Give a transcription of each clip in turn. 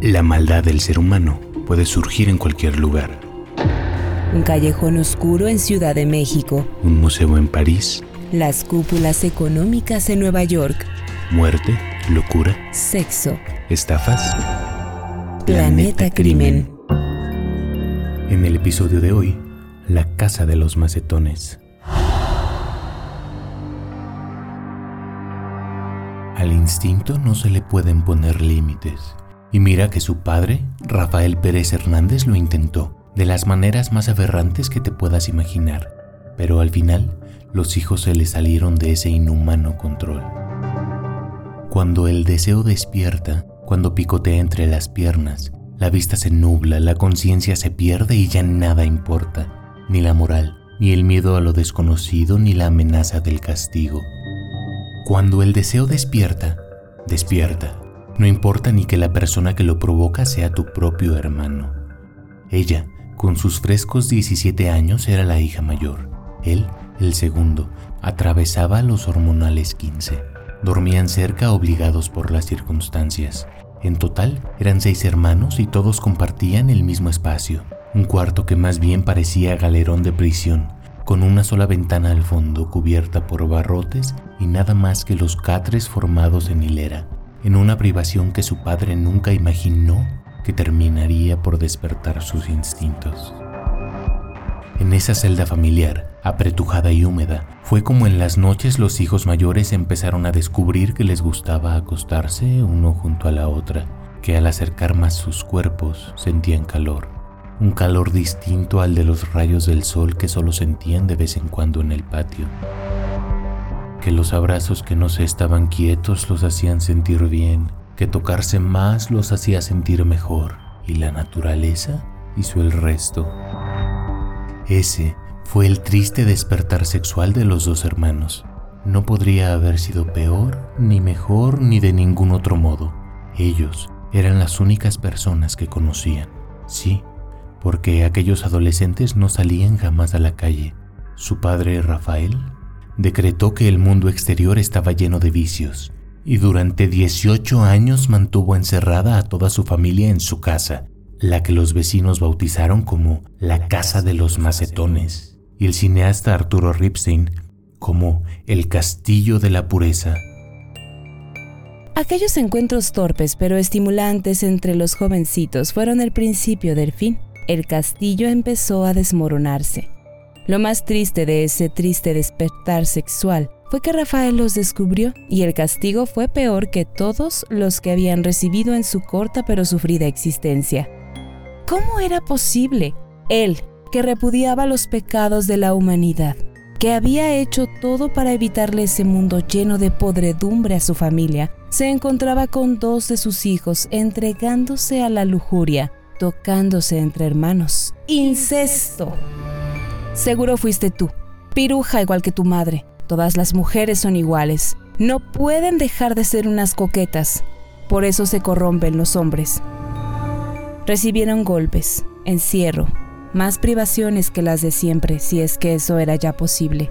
La maldad del ser humano puede surgir en cualquier lugar. Un callejón oscuro en Ciudad de México. Un museo en París. Las cúpulas económicas en Nueva York. Muerte, locura, Sexo. estafas. Planeta Crimen. En el episodio de hoy, la casa de los macetones. Al instinto no se le pueden poner límites. Y mira que su padre, Rafael Pérez Hernández, lo intentó, de las maneras más aberrantes que te puedas imaginar. Pero al final, los hijos se le salieron de ese inhumano control. Cuando el deseo despierta, cuando picotea entre las piernas, la vista se nubla, la conciencia se pierde y ya nada importa, ni la moral, ni el miedo a lo desconocido, ni la amenaza del castigo. Cuando el deseo despierta, despierta. No importa ni que la persona que lo provoca sea tu propio hermano. Ella, con sus frescos 17 años, era la hija mayor. Él, el segundo, atravesaba los hormonales 15. Dormían cerca obligados por las circunstancias. En total eran seis hermanos y todos compartían el mismo espacio, un cuarto que más bien parecía galerón de prisión, con una sola ventana al fondo cubierta por barrotes y nada más que los catres formados en hilera, en una privación que su padre nunca imaginó que terminaría por despertar sus instintos. En esa celda familiar, apretujada y húmeda, fue como en las noches los hijos mayores empezaron a descubrir que les gustaba acostarse uno junto a la otra, que al acercar más sus cuerpos sentían calor, un calor distinto al de los rayos del sol que solo sentían de vez en cuando en el patio, que los abrazos que no se estaban quietos los hacían sentir bien, que tocarse más los hacía sentir mejor, y la naturaleza hizo el resto. Ese fue el triste despertar sexual de los dos hermanos. No podría haber sido peor, ni mejor, ni de ningún otro modo. Ellos eran las únicas personas que conocían. Sí, porque aquellos adolescentes no salían jamás a la calle. Su padre, Rafael, decretó que el mundo exterior estaba lleno de vicios, y durante 18 años mantuvo encerrada a toda su familia en su casa, la que los vecinos bautizaron como la Casa de los Macetones, y el cineasta Arturo Ripstein como el Castillo de la Pureza. Aquellos encuentros torpes pero estimulantes entre los jovencitos fueron el principio del fin. El castillo empezó a desmoronarse. Lo más triste de ese triste despertar sexual fue que Rafael los descubrió y el castigo fue peor que todos los que habían recibido en su corta pero sufrida existencia. ¿Cómo era posible? Él, que repudiaba los pecados de la humanidad, que había hecho todo para evitarle ese mundo lleno de podredumbre a su familia, se encontraba con dos de sus hijos entregándose a la lujuria, tocándose entre hermanos. ¡Incesto! Seguro fuiste tú, piruja igual que tu madre. Todas las mujeres son iguales. No pueden dejar de ser unas coquetas. Por eso se corrompen los hombres. Recibieron golpes, encierro, más privaciones que las de siempre, si es que eso era ya posible.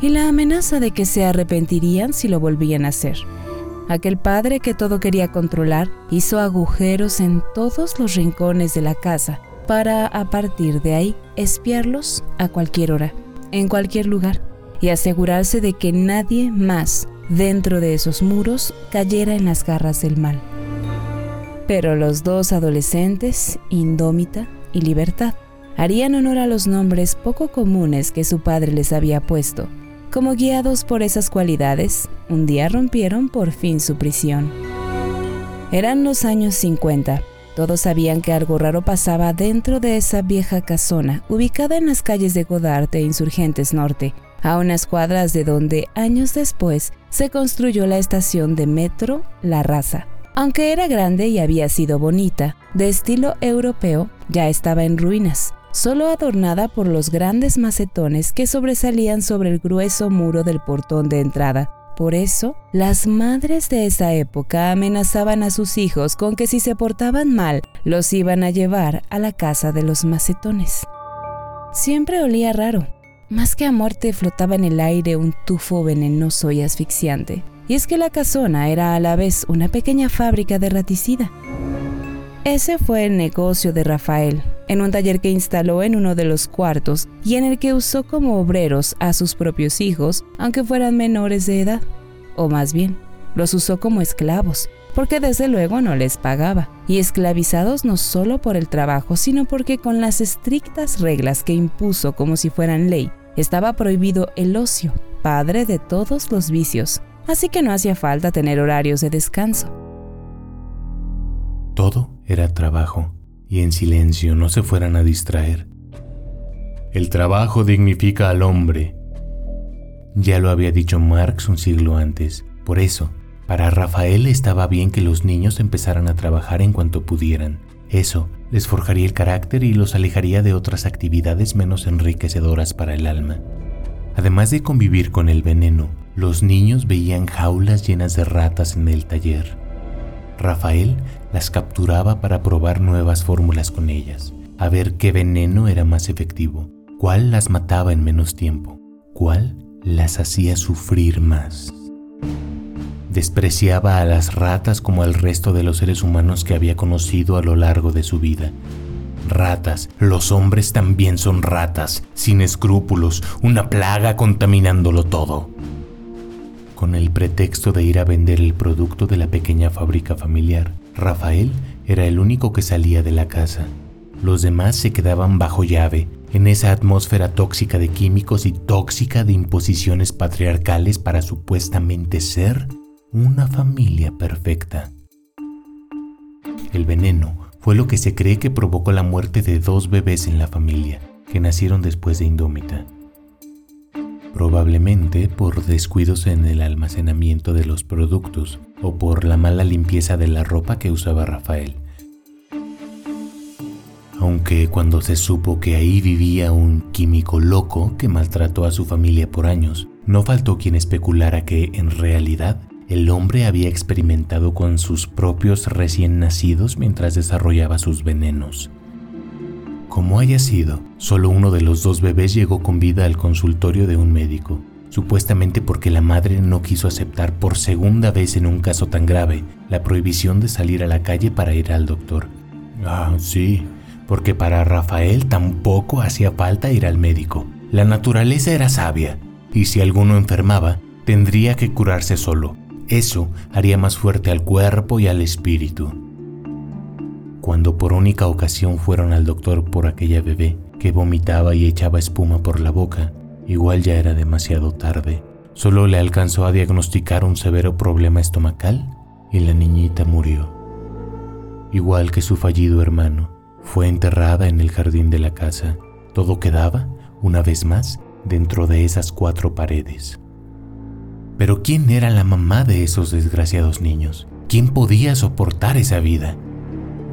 Y la amenaza de que se arrepentirían si lo volvían a hacer. Aquel padre que todo quería controlar hizo agujeros en todos los rincones de la casa para a partir de ahí espiarlos a cualquier hora, en cualquier lugar, y asegurarse de que nadie más dentro de esos muros cayera en las garras del mal. Pero los dos adolescentes, Indómita y Libertad, harían honor a los nombres poco comunes que su padre les había puesto. Como guiados por esas cualidades, un día rompieron por fin su prisión. Eran los años 50. Todos sabían que algo raro pasaba dentro de esa vieja casona, ubicada en las calles de Godard e Insurgentes Norte, a unas cuadras de donde años después se construyó la estación de metro La Raza. Aunque era grande y había sido bonita, de estilo europeo, ya estaba en ruinas, solo adornada por los grandes macetones que sobresalían sobre el grueso muro del portón de entrada. Por eso, las madres de esa época amenazaban a sus hijos con que si se portaban mal, los iban a llevar a la casa de los macetones. Siempre olía raro. Más que a muerte flotaba en el aire un tufo venenoso y asfixiante. Y es que la casona era a la vez una pequeña fábrica de raticida. Ese fue el negocio de Rafael, en un taller que instaló en uno de los cuartos y en el que usó como obreros a sus propios hijos, aunque fueran menores de edad. O más bien, los usó como esclavos, porque desde luego no les pagaba, y esclavizados no solo por el trabajo, sino porque con las estrictas reglas que impuso como si fueran ley, estaba prohibido el ocio, padre de todos los vicios, así que no hacía falta tener horarios de descanso. Todo era trabajo, y en silencio no se fueran a distraer. El trabajo dignifica al hombre. Ya lo había dicho Marx un siglo antes, por eso para Rafael estaba bien que los niños empezaran a trabajar en cuanto pudieran. Eso les forjaría el carácter y los alejaría de otras actividades menos enriquecedoras para el alma. Además de convivir con el veneno, los niños veían jaulas llenas de ratas en el taller. Rafael las capturaba para probar nuevas fórmulas con ellas, a ver qué veneno era más efectivo, cuál las mataba en menos tiempo, cuál las hacía sufrir más. Despreciaba a las ratas como al resto de los seres humanos que había conocido a lo largo de su vida. Ratas, los hombres también son ratas, sin escrúpulos, una plaga contaminándolo todo. Con el pretexto de ir a vender el producto de la pequeña fábrica familiar, Rafael era el único que salía de la casa. Los demás se quedaban bajo llave, en esa atmósfera tóxica de químicos y tóxica de imposiciones patriarcales para supuestamente ser una familia perfecta. El veneno fue lo que se cree que provocó la muerte de dos bebés en la familia, que nacieron después de Indómita. Probablemente por descuidos en el almacenamiento de los productos o por la mala limpieza de la ropa que usaba Rafael. Aunque cuando se supo que ahí vivía un químico loco que maltrató a su familia por años, no faltó quien especulara que, en realidad, el hombre había experimentado con sus propios recién nacidos mientras desarrollaba sus venenos. Como haya sido, solo uno de los dos bebés llegó con vida al consultorio de un médico, supuestamente porque la madre no quiso aceptar por segunda vez en un caso tan grave la prohibición de salir a la calle para ir al doctor. Ah, sí, porque para Rafael tampoco hacía falta ir al médico. La naturaleza era sabia, y si alguno enfermaba, tendría que curarse solo, eso haría más fuerte al cuerpo y al espíritu. Cuando por única ocasión fueron al doctor por aquella bebé que vomitaba y echaba espuma por la boca, igual ya era demasiado tarde. Solo le alcanzó a diagnosticar un severo problema estomacal y la niñita murió. Igual que su fallido hermano, fue enterrada en el jardín de la casa. Todo quedaba, una vez más, dentro de esas cuatro paredes. Pero ¿quién era la mamá de esos desgraciados niños? ¿Quién podía soportar esa vida?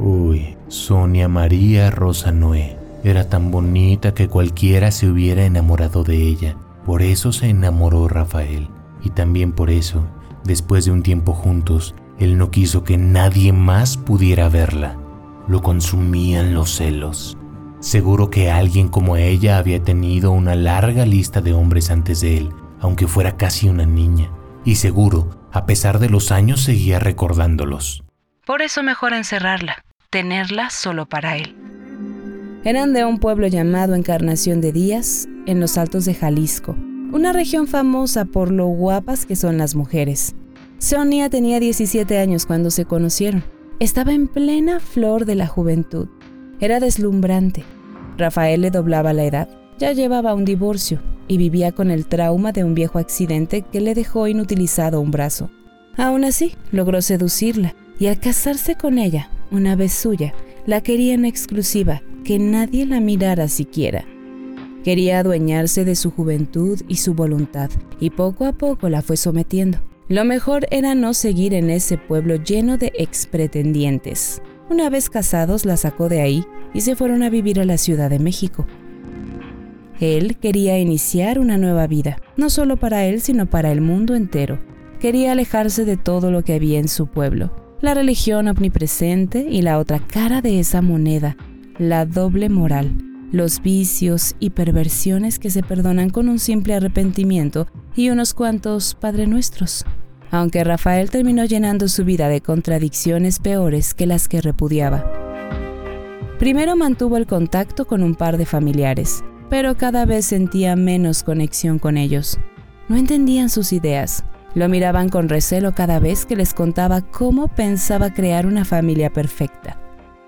Uy, Sonia María Rosa Noé. Era tan bonita que cualquiera se hubiera enamorado de ella. Por eso se enamoró Rafael. Y también por eso, después de un tiempo juntos, él no quiso que nadie más pudiera verla. Lo consumían los celos. Seguro que alguien como ella había tenido una larga lista de hombres antes de él, aunque fuera casi una niña, y seguro, a pesar de los años, seguía recordándolos. Por eso mejor encerrarla, tenerla solo para él. Eran de un pueblo llamado Encarnación de Díaz, en los altos de Jalisco, una región famosa por lo guapas que son las mujeres. Sonia tenía 17 años cuando se conocieron. Estaba en plena flor de la juventud. Era deslumbrante. Rafael le doblaba la edad. Ya llevaba un divorcio y vivía con el trauma de un viejo accidente que le dejó inutilizado un brazo. Aún así, logró seducirla y al casarse con ella, una vez suya, la quería en exclusiva, que nadie la mirara siquiera. Quería adueñarse de su juventud y su voluntad, y poco a poco la fue sometiendo. Lo mejor era no seguir en ese pueblo lleno de expretendientes. Una vez casados la sacó de ahí y se fueron a vivir a la Ciudad de México. Él quería iniciar una nueva vida, no solo para él, sino para el mundo entero. Quería alejarse de todo lo que había en su pueblo, la religión omnipresente y la otra cara de esa moneda, la doble moral, los vicios y perversiones que se perdonan con un simple arrepentimiento y unos cuantos Padre Nuestros. aunque Rafael terminó llenando su vida de contradicciones peores que las que repudiaba. Primero mantuvo el contacto con un par de familiares, pero cada vez sentía menos conexión con ellos. No entendían sus ideas, lo miraban con recelo cada vez que les contaba cómo pensaba crear una familia perfecta.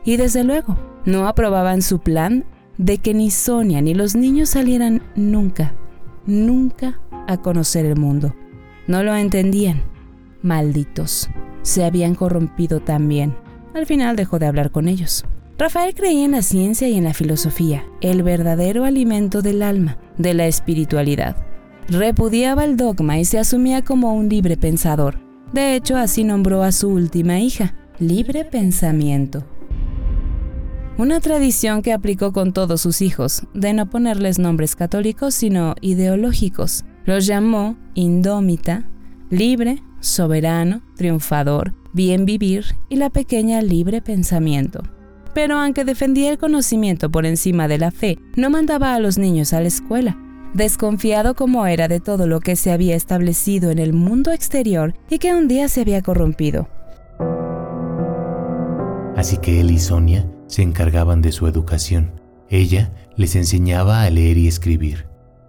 Y desde luego, no aprobaban su plan de que ni Sonia ni los niños salieran nunca, nunca a conocer el mundo. No lo entendían. Malditos. Se habían corrompido también. Al final dejó de hablar con ellos. Rafael creía en la ciencia y en la filosofía, el verdadero alimento del alma, de la espiritualidad. Repudiaba el dogma y se asumía como un libre pensador. De hecho, así nombró a su última hija, libre pensamiento. Una tradición que aplicó con todos sus hijos, de no ponerles nombres católicos sino ideológicos. Los llamó indómita, libre, soberano, triunfador, bien vivir y la pequeña libre pensamiento. Pero aunque defendía el conocimiento por encima de la fe, no mandaba a los niños a la escuela, desconfiado como era de todo lo que se había establecido en el mundo exterior y que un día se había corrompido. Así que él y Sonia se encargaban de su educación. Ella les enseñaba a leer y escribir.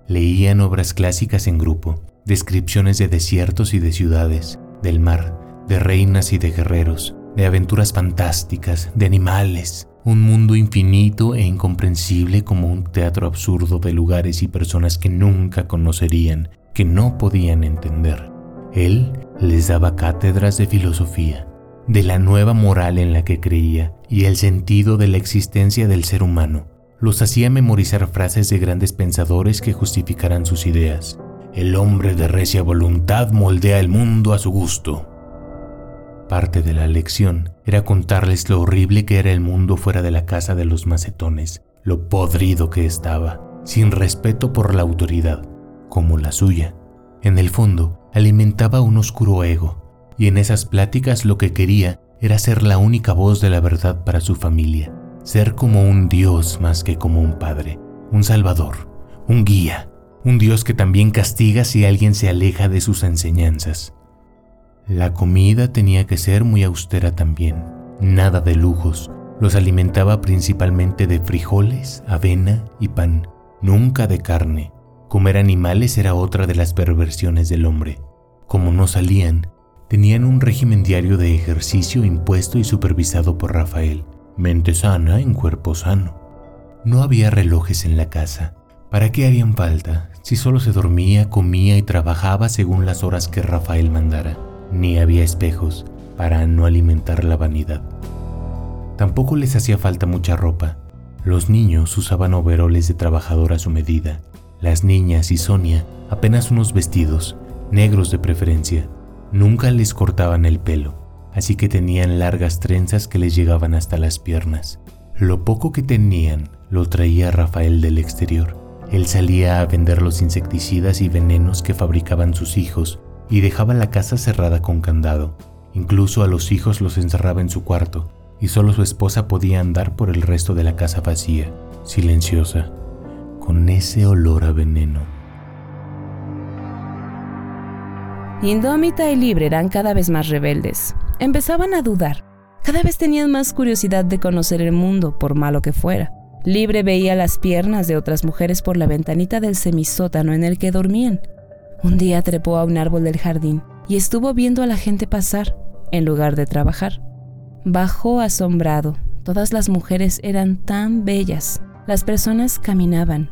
Leían obras clásicas en grupo, descripciones de desiertos y de ciudades, del mar, de reinas y de guerreros, de aventuras fantásticas, de animales, un mundo infinito e incomprensible como un teatro absurdo de lugares y personas que nunca conocerían, que no podían entender. Él les daba cátedras de filosofía, de la nueva moral en la que creía y el sentido de la existencia del ser humano. Los hacía memorizar frases de grandes pensadores que justificaran sus ideas. El hombre de recia voluntad moldea el mundo a su gusto. Parte de la lección era contarles lo horrible que era el mundo fuera de la casa de los macetones, lo podrido que estaba, sin respeto por la autoridad, como la suya. En el fondo, alimentaba un oscuro ego, y en esas pláticas lo que quería era ser la única voz de la verdad para su familia, ser como un Dios más que como un padre, un salvador, un guía, un Dios que también castiga si alguien se aleja de sus enseñanzas. La comida tenía que ser muy austera también, nada de lujos. Los alimentaba principalmente de frijoles, avena y pan, nunca de carne. Comer animales era otra de las perversiones del hombre. Como no salían, tenían un régimen diario de ejercicio impuesto y supervisado por Rafael. Mente sana en cuerpo sano. No había relojes en la casa. ¿Para qué harían falta si solo se dormía, comía y trabajaba según las horas que Rafael mandara? Ni había espejos para no alimentar la vanidad. Tampoco les hacía falta mucha ropa. Los niños usaban overoles de trabajador a su medida. Las niñas y Sonia apenas unos vestidos, negros de preferencia. Nunca les cortaban el pelo, así que tenían largas trenzas que les llegaban hasta las piernas. Lo poco que tenían lo traía Rafael del exterior. Él salía a vender los insecticidas y venenos que fabricaban sus hijos y dejaba la casa cerrada con candado. Incluso a los hijos los encerraba en su cuarto y solo su esposa podía andar por el resto de la casa vacía, silenciosa, con ese olor a veneno. Indómita y Libre eran cada vez más rebeldes. Empezaban a dudar. Cada vez tenían más curiosidad de conocer el mundo, por malo que fuera. Libre veía las piernas de otras mujeres por la ventanita del semisótano en el que dormían. Un día trepó a un árbol del jardín y estuvo viendo a la gente pasar, en lugar de trabajar. Bajó asombrado. Todas las mujeres eran tan bellas. Las personas caminaban,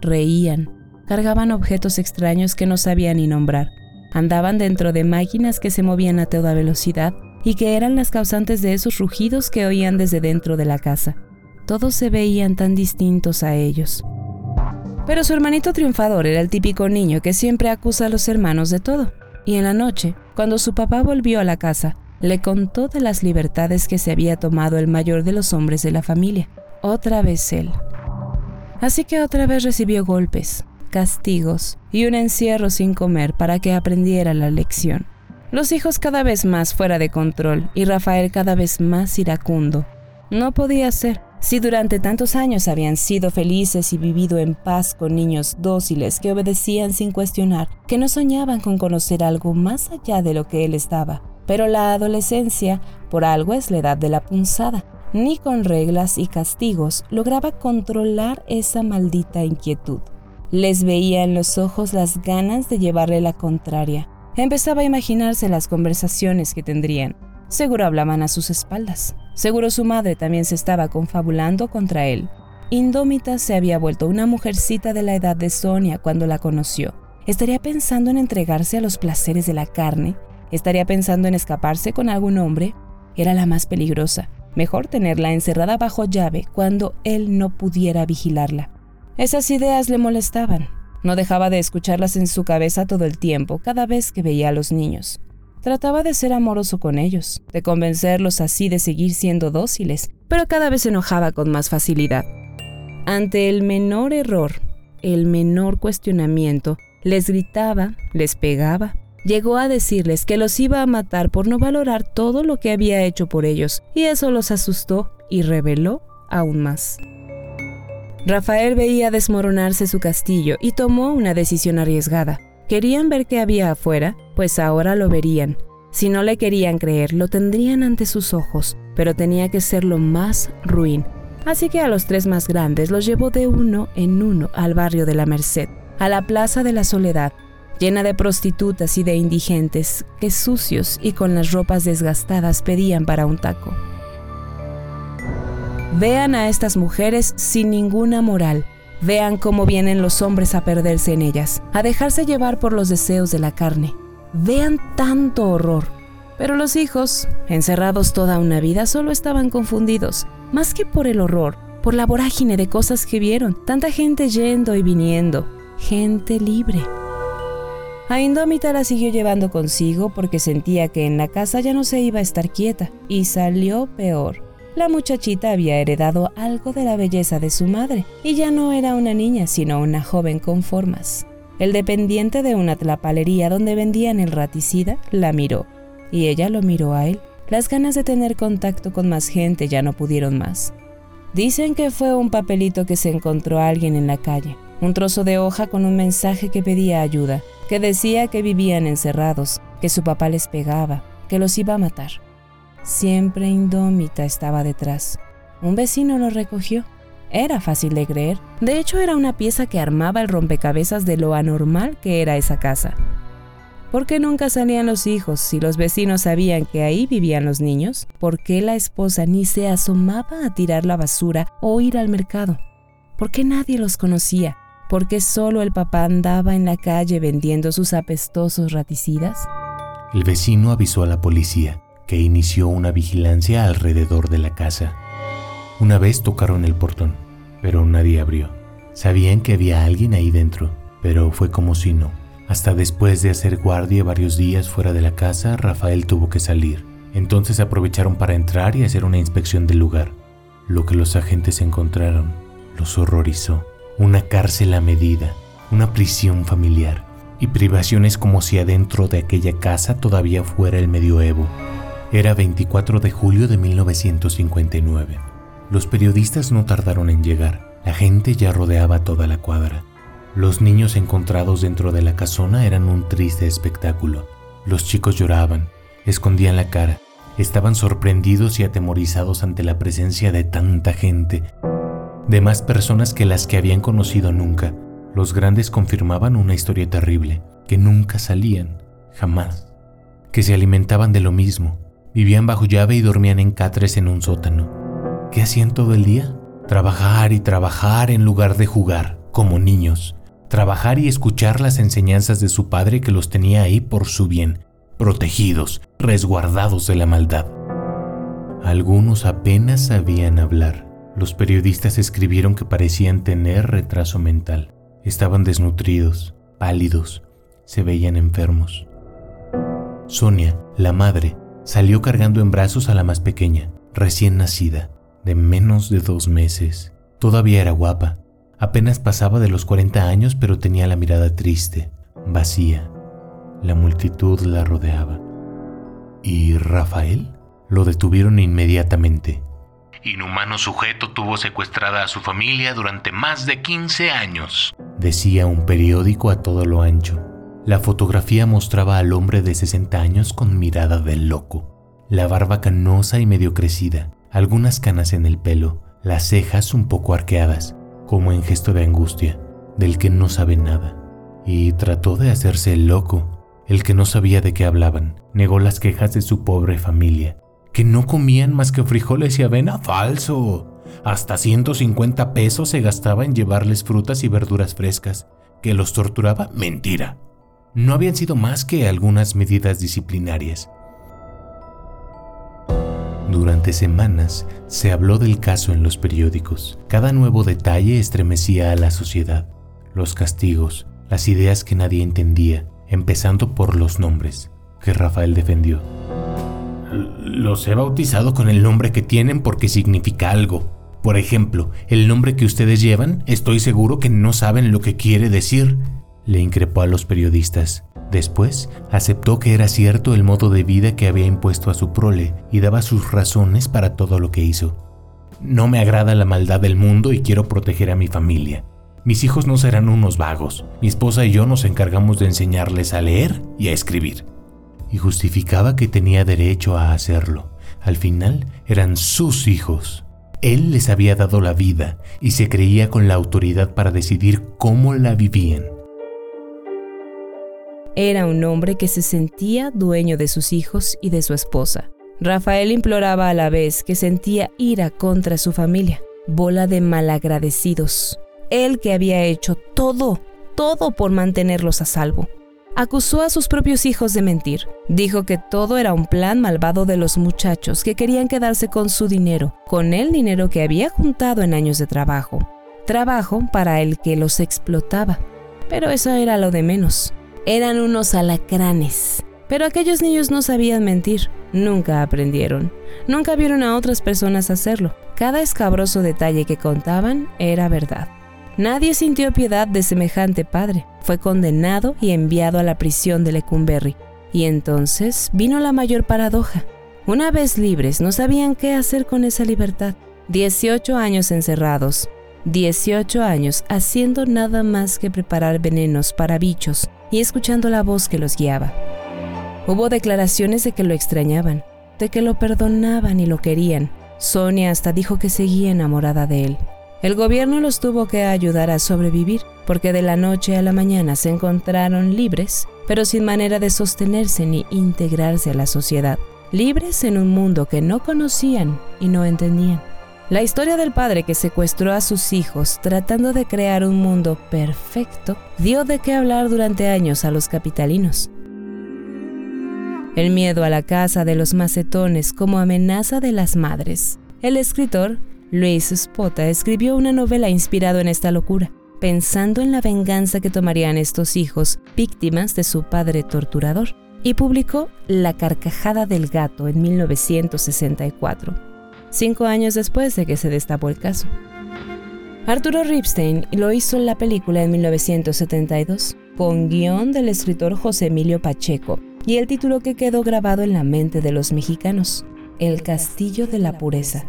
reían, cargaban objetos extraños que no sabían ni nombrar. Andaban dentro de máquinas que se movían a toda velocidad y que eran las causantes de esos rugidos que oían desde dentro de la casa. Todos se veían tan distintos a ellos. Pero su hermanito triunfador era el típico niño que siempre acusa a los hermanos de todo. Y en la noche, cuando su papá volvió a la casa, le contó de las libertades que se había tomado el mayor de los hombres de la familia. Otra vez él. Así que otra vez recibió golpes, castigos y un encierro sin comer para que aprendiera la lección. Los hijos cada vez más fuera de control y Rafael cada vez más iracundo. No podía ser, Si durante tantos años habían sido felices y vivido en paz con niños dóciles que obedecían sin cuestionar, que no soñaban con conocer algo más allá de lo que él estaba. Pero la adolescencia, por algo es la edad de la punzada, ni con reglas y castigos lograba controlar esa maldita inquietud. Les veía en los ojos las ganas de llevarle la contraria. Empezaba a imaginarse las conversaciones que tendrían. Seguro hablaban a sus espaldas. Seguro su madre también se estaba confabulando contra él. Indómita se había vuelto una mujercita de la edad de Sonia cuando la conoció. Estaría pensando en entregarse a los placeres de la carne. Estaría pensando en escaparse con algún hombre. Era la más peligrosa. Mejor tenerla encerrada bajo llave cuando él no pudiera vigilarla. Esas ideas le molestaban. No dejaba de escucharlas en su cabeza todo el tiempo, cada vez que veía a los niños. Trataba de ser amoroso con ellos, de convencerlos así de seguir siendo dóciles, pero cada vez enojaba con más facilidad. Ante el menor error, el menor cuestionamiento, les gritaba, les pegaba, llegó a decirles que los iba a matar por no valorar todo lo que había hecho por ellos, y eso los asustó y reveló aún más. Rafael veía desmoronarse su castillo y tomó una decisión arriesgada. Querían ver qué había afuera, pues ahora lo verían. Si no le querían creer, lo tendrían ante sus ojos, pero tenía que ser lo más ruin. Así que a los tres más grandes los llevó de uno en uno al barrio de la Merced, a la Plaza de la Soledad, llena de prostitutas y de indigentes que sucios y con las ropas desgastadas pedían para un taco. Vean a estas mujeres sin ninguna moral. Vean cómo vienen los hombres a perderse en ellas, a dejarse llevar por los deseos de la carne. Vean tanto horror. Pero los hijos, encerrados toda una vida, solo estaban confundidos, más que por el horror, por la vorágine de cosas que vieron, tanta gente yendo y viniendo, gente libre. A Indómita la siguió llevando consigo porque sentía que en la casa ya no se iba a estar quieta, y salió peor. La muchachita había heredado algo de la belleza de su madre, y ya no era una niña, sino una joven con formas. El dependiente de una tlapalería donde vendían el raticida la miró, y ella lo miró a él. Las ganas de tener contacto con más gente ya no pudieron más. Dicen que fue un papelito que se encontró a alguien en la calle, un trozo de hoja con un mensaje que pedía ayuda, que decía que vivían encerrados, que su papá les pegaba, que los iba a matar. Siempre indómita estaba detrás. Un vecino lo recogió. Era fácil de creer. De hecho, era una pieza que armaba el rompecabezas de lo anormal que era esa casa. ¿Por qué nunca salían los hijos si los vecinos sabían que ahí vivían los niños? ¿Por qué la esposa ni se asomaba a tirar la basura o ir al mercado? ¿Por qué nadie los conocía? ¿Por qué solo el papá andaba en la calle vendiendo sus apestosos raticidas? El vecino avisó a la policía, que inició una vigilancia alrededor de la casa. Una vez tocaron el portón, pero nadie abrió. Sabían que había alguien ahí dentro, pero fue como si no. Hasta después de hacer guardia varios días fuera de la casa, Rafael tuvo que salir. Entonces aprovecharon para entrar y hacer una inspección del lugar. Lo que los agentes encontraron los horrorizó una cárcel a medida, una prisión familiar y privaciones como si adentro de aquella casa todavía fuera el medioevo. Era 24 de julio de 1959. Los periodistas no tardaron en llegar. La gente ya rodeaba toda la cuadra. Los niños encontrados dentro de la casona eran un triste espectáculo. Los chicos lloraban, escondían la cara, estaban sorprendidos y atemorizados ante la presencia de tanta gente de más personas que las que habían conocido nunca. Los grandes confirmaban una historia terrible, que nunca salían, jamás, que se alimentaban de lo mismo, vivían bajo llave y dormían en catres en un sótano. ¿Qué hacían todo el día? Trabajar y trabajar en lugar de jugar, como niños. Trabajar y escuchar las enseñanzas de su padre que los tenía ahí por su bien, protegidos, resguardados de la maldad. Algunos apenas sabían hablar los periodistas escribieron que parecían tener retraso mental. Estaban desnutridos, pálidos, se veían enfermos. Sonia, la madre, salió cargando en brazos a la más pequeña, recién nacida, de menos de dos meses. Todavía era guapa, apenas pasaba de los 40 años, pero tenía la mirada triste, vacía. La multitud la rodeaba. ¿Y Rafael? Lo detuvieron inmediatamente Inhumano sujeto tuvo secuestrada a su familia durante más de 15 años, decía un periódico a todo lo ancho. La fotografía mostraba al hombre de 60 años con mirada del loco, la barba canosa y medio crecida, algunas canas en el pelo, las cejas un poco arqueadas, como en gesto de angustia, del que no sabe nada. Y trató de hacerse el loco, el que no sabía de qué hablaban, negó las quejas de su pobre familia, que no comían más que frijoles y avena. Falso. Hasta 150 pesos se gastaba en llevarles frutas y verduras frescas. ¿Que los torturaba? Mentira. No habían sido más que algunas medidas disciplinarias. Durante semanas se habló del caso en los periódicos. Cada nuevo detalle estremecía a la sociedad. Los castigos, las ideas que nadie entendía, empezando por los nombres, que Rafael defendió. Los he bautizado con el nombre que tienen porque significa algo. Por ejemplo, el nombre que ustedes llevan, estoy seguro que no saben lo que quiere decir, le increpó a los periodistas. Después, aceptó que era cierto el modo de vida que había impuesto a su prole y daba sus razones para todo lo que hizo. No me agrada la maldad del mundo y quiero proteger a mi familia. Mis hijos no serán unos vagos. Mi esposa y yo nos encargamos de enseñarles a leer y a escribir y justificaba que tenía derecho a hacerlo. Al final eran sus hijos. Él les había dado la vida y se creía con la autoridad para decidir cómo la vivían. Era un hombre que se sentía dueño de sus hijos y de su esposa. Rafael imploraba a la vez que sentía ira contra su familia, bola de malagradecidos. Él que había hecho todo, todo por mantenerlos a salvo acusó a sus propios hijos de mentir. Dijo que todo era un plan malvado de los muchachos que querían quedarse con su dinero, con el dinero que había juntado en años de trabajo. Trabajo para el que los explotaba. Pero eso era lo de menos. Eran unos alacranes. Pero aquellos niños no sabían mentir, nunca aprendieron, nunca vieron a otras personas hacerlo. Cada escabroso detalle que contaban era verdad. Nadie sintió piedad de semejante padre. Fue condenado y enviado a la prisión de Lecumberri. Y entonces vino la mayor paradoja. Una vez libres, no sabían qué hacer con esa libertad. 18 años encerrados, 18 años haciendo nada más que preparar venenos para bichos y escuchando la voz que los guiaba. Hubo declaraciones de que lo extrañaban, de que lo perdonaban y lo querían. Sonia hasta dijo que seguía enamorada de él. El gobierno los tuvo que ayudar a sobrevivir porque de la noche a la mañana se encontraron libres, pero sin manera de sostenerse ni integrarse a la sociedad, libres en un mundo que no conocían y no entendían. La historia del padre que secuestró a sus hijos tratando de crear un mundo perfecto dio de qué hablar durante años a los capitalinos. El miedo a la casa de los macetones como amenaza de las madres. El escritor Luis Spota escribió una novela inspirada en esta locura, pensando en la venganza que tomarían estos hijos, víctimas de su padre torturador, y publicó La carcajada del gato en 1964, cinco años después de que se destapó el caso. Arturo Ripstein lo hizo en la película en 1972, con guion del escritor José Emilio Pacheco, y el título que quedó grabado en la mente de los mexicanos, El Castillo de la Pureza.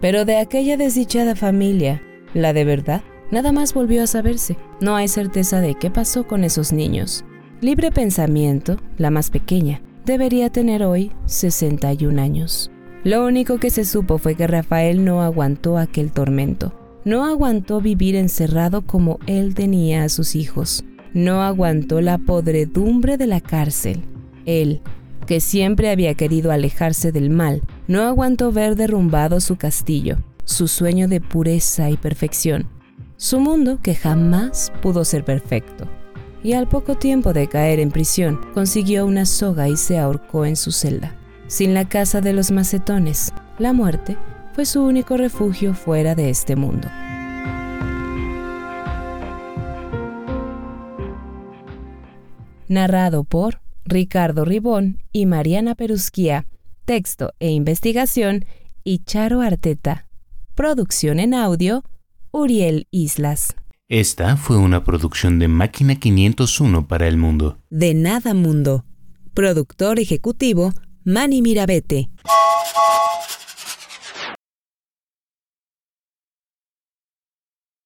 Pero de aquella desdichada familia, la de verdad, nada más volvió a saberse. No hay certeza de qué pasó con esos niños. Libre Pensamiento, la más pequeña, debería tener hoy 61 años. Lo único que se supo fue que Rafael no aguantó aquel tormento. No aguantó vivir encerrado como él tenía a sus hijos. No aguantó la podredumbre de la cárcel. Él, que siempre había querido alejarse del mal, no aguantó ver derrumbado su castillo, su sueño de pureza y perfección, su mundo que jamás pudo ser perfecto. Y al poco tiempo de caer en prisión, consiguió una soga y se ahorcó en su celda. Sin la casa de los macetones, la muerte fue su único refugio fuera de este mundo. Narrado por Ricardo Ribón y Mariana Perusquía. Texto e investigación y Charo Arteta. Producción en audio, Uriel Islas. Esta fue una producción de Máquina 501 para el mundo. De Nada Mundo. Productor ejecutivo, Manny Mirabete.